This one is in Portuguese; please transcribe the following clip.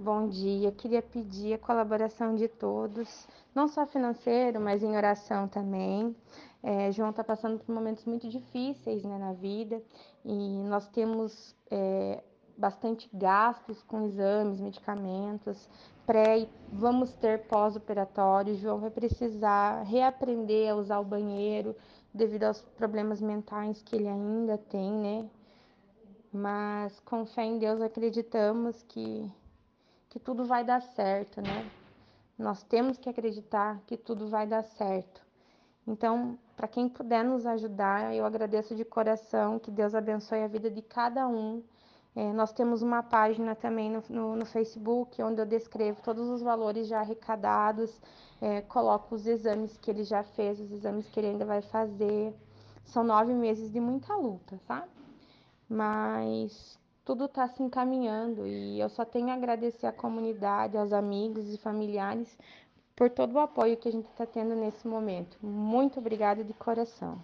Bom dia. Queria pedir a colaboração de todos, não só financeiro, mas em oração também. É, João está passando por momentos muito difíceis né, na vida e nós temos é, bastante gastos com exames, medicamentos, pré e vamos ter pós-operatório. João vai precisar reaprender a usar o banheiro devido aos problemas mentais que ele ainda tem, né? Mas com fé em Deus acreditamos que que tudo vai dar certo, né? Nós temos que acreditar que tudo vai dar certo. Então, para quem puder nos ajudar, eu agradeço de coração, que Deus abençoe a vida de cada um. É, nós temos uma página também no, no, no, Facebook, onde eu descrevo todos os valores já arrecadados, é, coloco os exames que ele já fez, os exames que ele ainda vai fazer. São nove meses de muita luta, sabe? Mas tudo está se encaminhando e eu só tenho a agradecer à comunidade, aos amigos e familiares por todo o apoio que a gente está tendo nesse momento. Muito obrigada de coração.